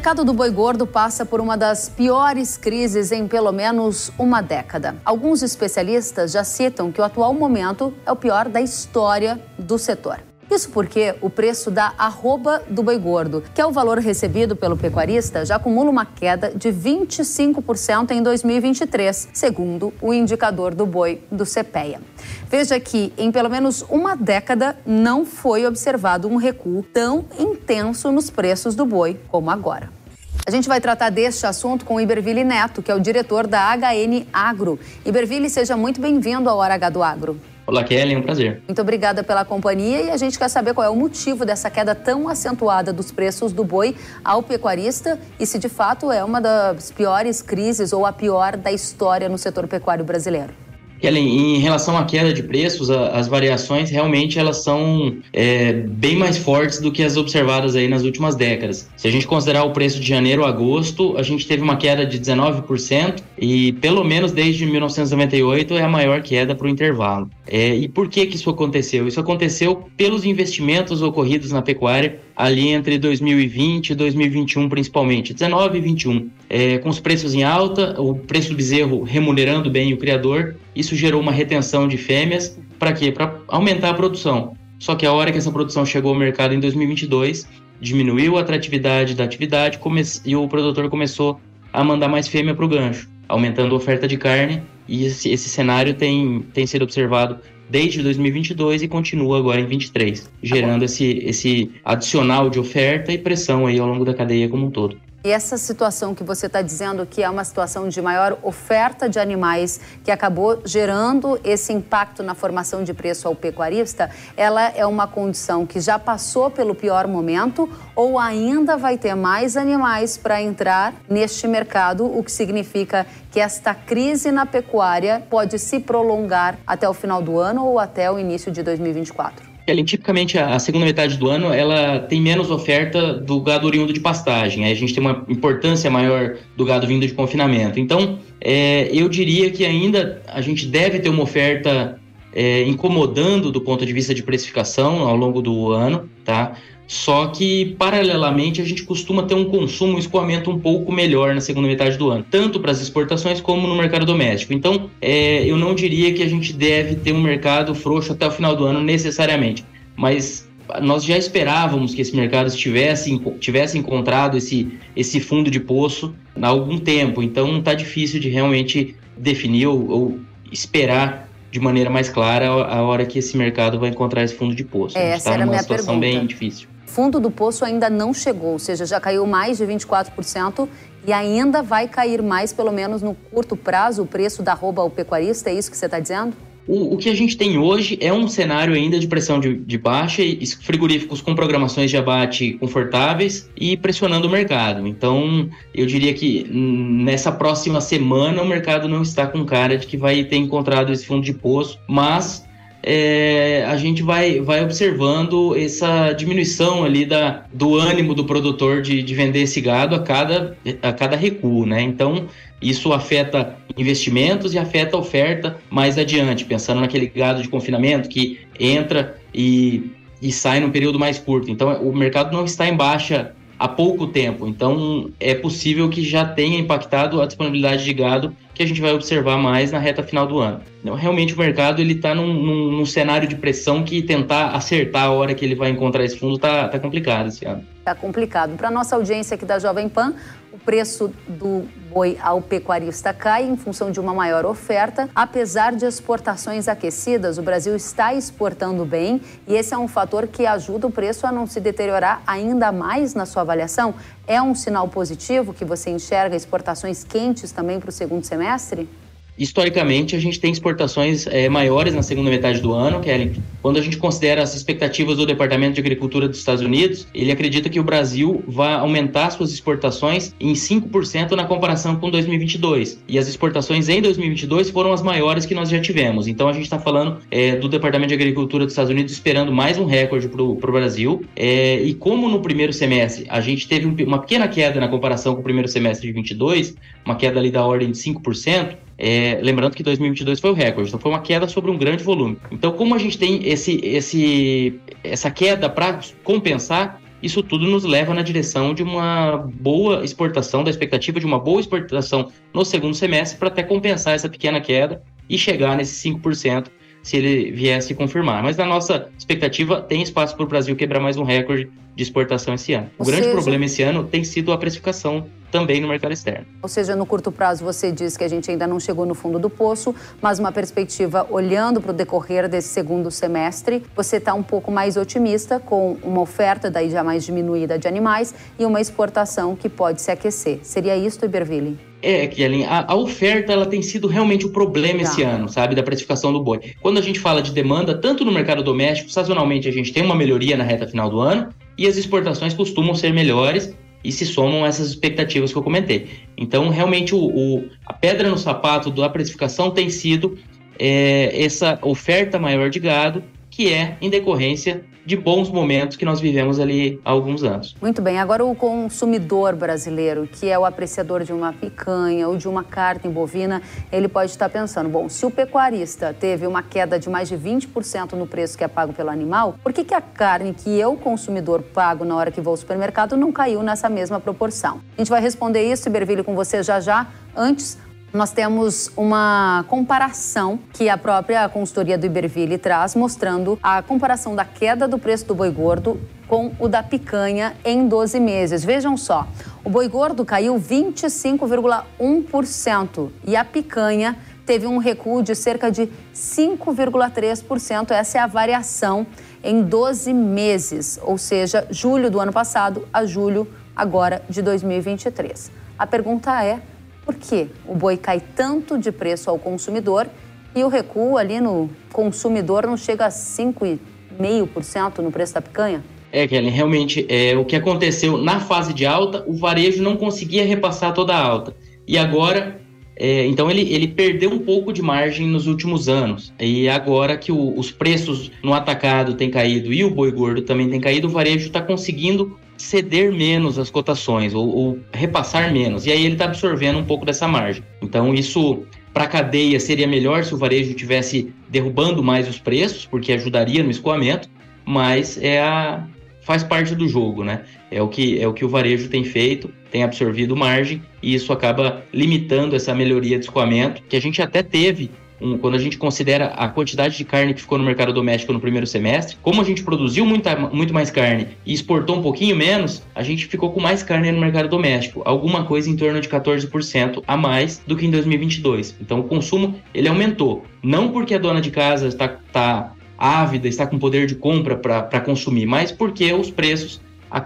mercado do boi gordo passa por uma das piores crises em pelo menos uma década. Alguns especialistas já citam que o atual momento é o pior da história do setor. Isso porque o preço da arroba do boi gordo, que é o valor recebido pelo pecuarista, já acumula uma queda de 25% em 2023, segundo o indicador do boi do CPEA. Veja que em pelo menos uma década não foi observado um recuo tão intenso nos preços do boi como agora. A gente vai tratar deste assunto com o Iberville Neto, que é o diretor da HN Agro. Iberville, seja muito bem-vindo ao Hora H do Agro. Olá, Kelly, é um prazer. Muito obrigada pela companhia e a gente quer saber qual é o motivo dessa queda tão acentuada dos preços do boi ao pecuarista e se de fato é uma das piores crises ou a pior da história no setor pecuário brasileiro. Ellen, em relação à queda de preços, as variações realmente elas são é, bem mais fortes do que as observadas aí nas últimas décadas. Se a gente considerar o preço de janeiro a agosto, a gente teve uma queda de 19% e pelo menos desde 1998 é a maior queda para o intervalo. É, e por que que isso aconteceu? Isso aconteceu pelos investimentos ocorridos na pecuária ali entre 2020 e 2021 principalmente, 19 e 21. É, com os preços em alta, o preço do bezerro remunerando bem o criador, isso gerou uma retenção de fêmeas, para quê? Para aumentar a produção. Só que a hora que essa produção chegou ao mercado em 2022, diminuiu a atratividade da atividade e o produtor começou a mandar mais fêmea para o gancho, aumentando a oferta de carne, e esse, esse cenário tem, tem sido observado desde 2022 e continua agora em 23, gerando esse, esse adicional de oferta e pressão aí ao longo da cadeia como um todo. E essa situação que você está dizendo que é uma situação de maior oferta de animais que acabou gerando esse impacto na formação de preço ao pecuarista, ela é uma condição que já passou pelo pior momento ou ainda vai ter mais animais para entrar neste mercado, o que significa que esta crise na pecuária pode se prolongar até o final do ano ou até o início de 2024? Ellen, tipicamente a segunda metade do ano ela tem menos oferta do gado oriundo de pastagem. Aí a gente tem uma importância maior do gado vindo de confinamento. Então, é, eu diria que ainda a gente deve ter uma oferta é, incomodando do ponto de vista de precificação ao longo do ano, tá? Só que, paralelamente, a gente costuma ter um consumo, um escoamento um pouco melhor na segunda metade do ano, tanto para as exportações como no mercado doméstico. Então, é, eu não diria que a gente deve ter um mercado frouxo até o final do ano necessariamente, mas nós já esperávamos que esse mercado estivesse, tivesse encontrado esse, esse fundo de poço há algum tempo, então está difícil de realmente definir ou, ou esperar de maneira mais clara a hora que esse mercado vai encontrar esse fundo de poço. É, a gente está numa situação pergunta. bem difícil fundo do poço ainda não chegou, ou seja, já caiu mais de 24% e ainda vai cair mais, pelo menos no curto prazo, o preço da arroba ao pecuarista, é isso que você está dizendo? O, o, que a gente tem hoje é um cenário ainda de pressão de, de baixa e frigoríficos com programações de abate confortáveis e pressionando o mercado. Então, eu diria que nessa próxima semana o mercado não está com cara de que vai ter encontrado esse fundo de poço, mas é, a gente vai, vai observando essa diminuição ali da, do ânimo do produtor de, de vender esse gado a cada, a cada recuo, né? Então, isso afeta investimentos e afeta a oferta mais adiante, pensando naquele gado de confinamento que entra e, e sai num período mais curto. Então, o mercado não está em baixa há pouco tempo. Então, é possível que já tenha impactado a disponibilidade de gado que a gente vai observar mais na reta final do ano. Então, realmente, o mercado ele está num, num, num, cenário de pressão que tentar acertar a hora que ele vai encontrar esse fundo está tá complicado esse ano. Está complicado. Para nossa audiência aqui da Jovem Pan, preço do boi ao pecuarista cai em função de uma maior oferta. Apesar de exportações aquecidas, o Brasil está exportando bem e esse é um fator que ajuda o preço a não se deteriorar ainda mais na sua avaliação. É um sinal positivo que você enxerga exportações quentes também para o segundo semestre? Historicamente, a gente tem exportações é, maiores na segunda metade do ano, Kellen. Quando a gente considera as expectativas do Departamento de Agricultura dos Estados Unidos, ele acredita que o Brasil vai aumentar suas exportações em 5% na comparação com 2022. E as exportações em 2022 foram as maiores que nós já tivemos. Então, a gente está falando é, do Departamento de Agricultura dos Estados Unidos esperando mais um recorde para o Brasil. É, e como no primeiro semestre a gente teve uma pequena queda na comparação com o primeiro semestre de 22, uma queda ali da ordem de 5%, é, lembrando que 2022 foi o recorde, então foi uma queda sobre um grande volume. Então, como a gente tem esse, esse, essa queda para compensar, isso tudo nos leva na direção de uma boa exportação, da expectativa de uma boa exportação no segundo semestre, para até compensar essa pequena queda e chegar nesses 5% se ele viesse confirmar. Mas na nossa expectativa, tem espaço para o Brasil quebrar mais um recorde de exportação esse ano. Ou o grande seja... problema esse ano tem sido a precificação também no mercado externo. Ou seja, no curto prazo você diz que a gente ainda não chegou no fundo do poço, mas uma perspectiva olhando para o decorrer desse segundo semestre, você está um pouco mais otimista com uma oferta daí já mais diminuída de animais e uma exportação que pode se aquecer. Seria isso, Iberville? É, Kellen, a, a, oferta ela tem sido realmente o problema tá. esse ano, sabe, da precificação do boi. Quando a gente fala de demanda, tanto no mercado doméstico, sazonalmente a gente tem uma melhoria na reta final do ano e as exportações costumam ser melhores e se somam essas expectativas que eu comentei. Então, realmente, o, o a pedra no sapato da precificação tem sido é, essa oferta maior de gado, que é em decorrência de bons momentos que nós vivemos ali há alguns anos. Muito bem. Agora o consumidor brasileiro, que é o apreciador de uma picanha ou de uma carne bovina, ele pode estar pensando, bom, se o pecuarista teve uma queda de mais de 20% no preço que é pago pelo animal, por que, que a carne que eu, consumidor, pago na hora que vou ao supermercado não caiu nessa mesma proporção? A gente vai responder isso, Iberville, com você já já. Antes, nós temos uma comparação que a própria consultoria do Iberville traz, mostrando a comparação da queda do preço do boi gordo com o da picanha em 12 meses. Vejam só, o boi gordo caiu 25,1% e a picanha teve um recuo de cerca de 5,3%. Essa é a variação em 12 meses, ou seja, julho do ano passado a julho agora de 2023. A pergunta é: por que o boi cai tanto de preço ao consumidor e o recuo ali no consumidor não chega a 5,5% no preço da picanha? É, Kelly, realmente é, o que aconteceu na fase de alta, o varejo não conseguia repassar toda a alta. E agora, é, então ele, ele perdeu um pouco de margem nos últimos anos. E agora que o, os preços no atacado têm caído e o boi gordo também tem caído, o varejo está conseguindo ceder menos as cotações ou, ou repassar menos. E aí ele está absorvendo um pouco dessa margem. Então, isso para a cadeia seria melhor se o varejo tivesse derrubando mais os preços, porque ajudaria no escoamento, mas é a, faz parte do jogo, né? É o que é o que o varejo tem feito, tem absorvido margem e isso acaba limitando essa melhoria de escoamento que a gente até teve um, quando a gente considera a quantidade de carne que ficou no mercado doméstico no primeiro semestre, como a gente produziu muita, muito mais carne e exportou um pouquinho menos, a gente ficou com mais carne no mercado doméstico, alguma coisa em torno de 14% a mais do que em 2022. Então o consumo ele aumentou, não porque a dona de casa está, está ávida, está com poder de compra para consumir, mas porque os preços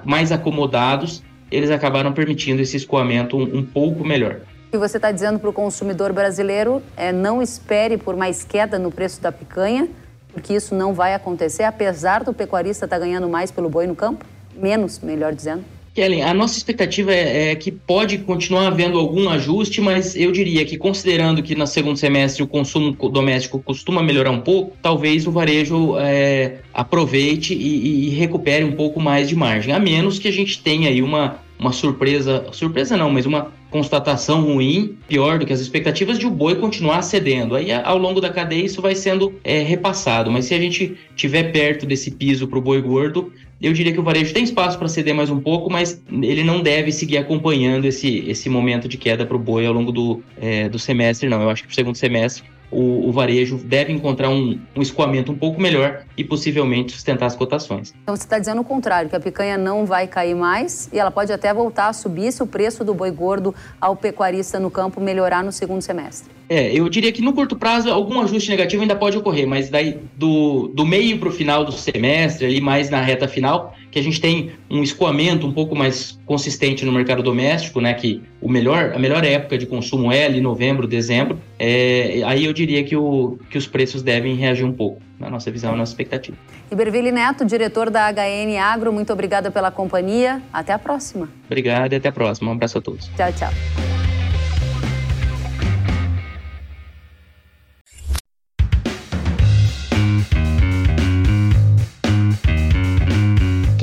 mais acomodados eles acabaram permitindo esse escoamento um, um pouco melhor que você está dizendo para o consumidor brasileiro é não espere por mais queda no preço da picanha, porque isso não vai acontecer, apesar do pecuarista estar tá ganhando mais pelo boi no campo? Menos, melhor dizendo. Kellen, a nossa expectativa é, é, que pode continuar havendo algum ajuste, mas eu diria que, considerando que no segundo semestre o consumo doméstico costuma melhorar um pouco, talvez o varejo é, aproveite e, e, recupere um pouco mais de margem, a menos que a gente tenha aí uma, uma surpresa, surpresa não, mas uma constatação ruim, pior do que as expectativas, de o boi continuar cedendo. Aí, ao longo da cadeia, isso vai sendo é, repassado. Mas se a gente tiver perto desse piso para o boi gordo, eu diria que o varejo tem espaço para ceder mais um pouco, mas ele não deve seguir acompanhando esse, esse momento de queda para o boi ao longo do, é, do semestre, não. Eu acho que para o segundo semestre o, o varejo deve encontrar um, um, escoamento um pouco melhor e possivelmente sustentar as cotações. Então você está dizendo o contrário, que a picanha não vai cair mais e ela pode até voltar a subir se o preço do boi gordo ao pecuarista no campo melhorar no segundo semestre. É, eu diria que no curto prazo algum ajuste negativo ainda pode ocorrer, mas daí do, do meio para o final do semestre, ali mais na reta final, que a gente tem um escoamento um pouco mais consistente no mercado doméstico, né? Que o melhor, a melhor época de consumo é ali novembro, dezembro. É, aí eu diria que, o, que os preços devem reagir um pouco, na nossa visão, na nossa expectativa. Iberville Neto, diretor da HN Agro, muito obrigada pela companhia. Até a próxima. Obrigado e até a próxima. Um abraço a todos. Tchau, tchau.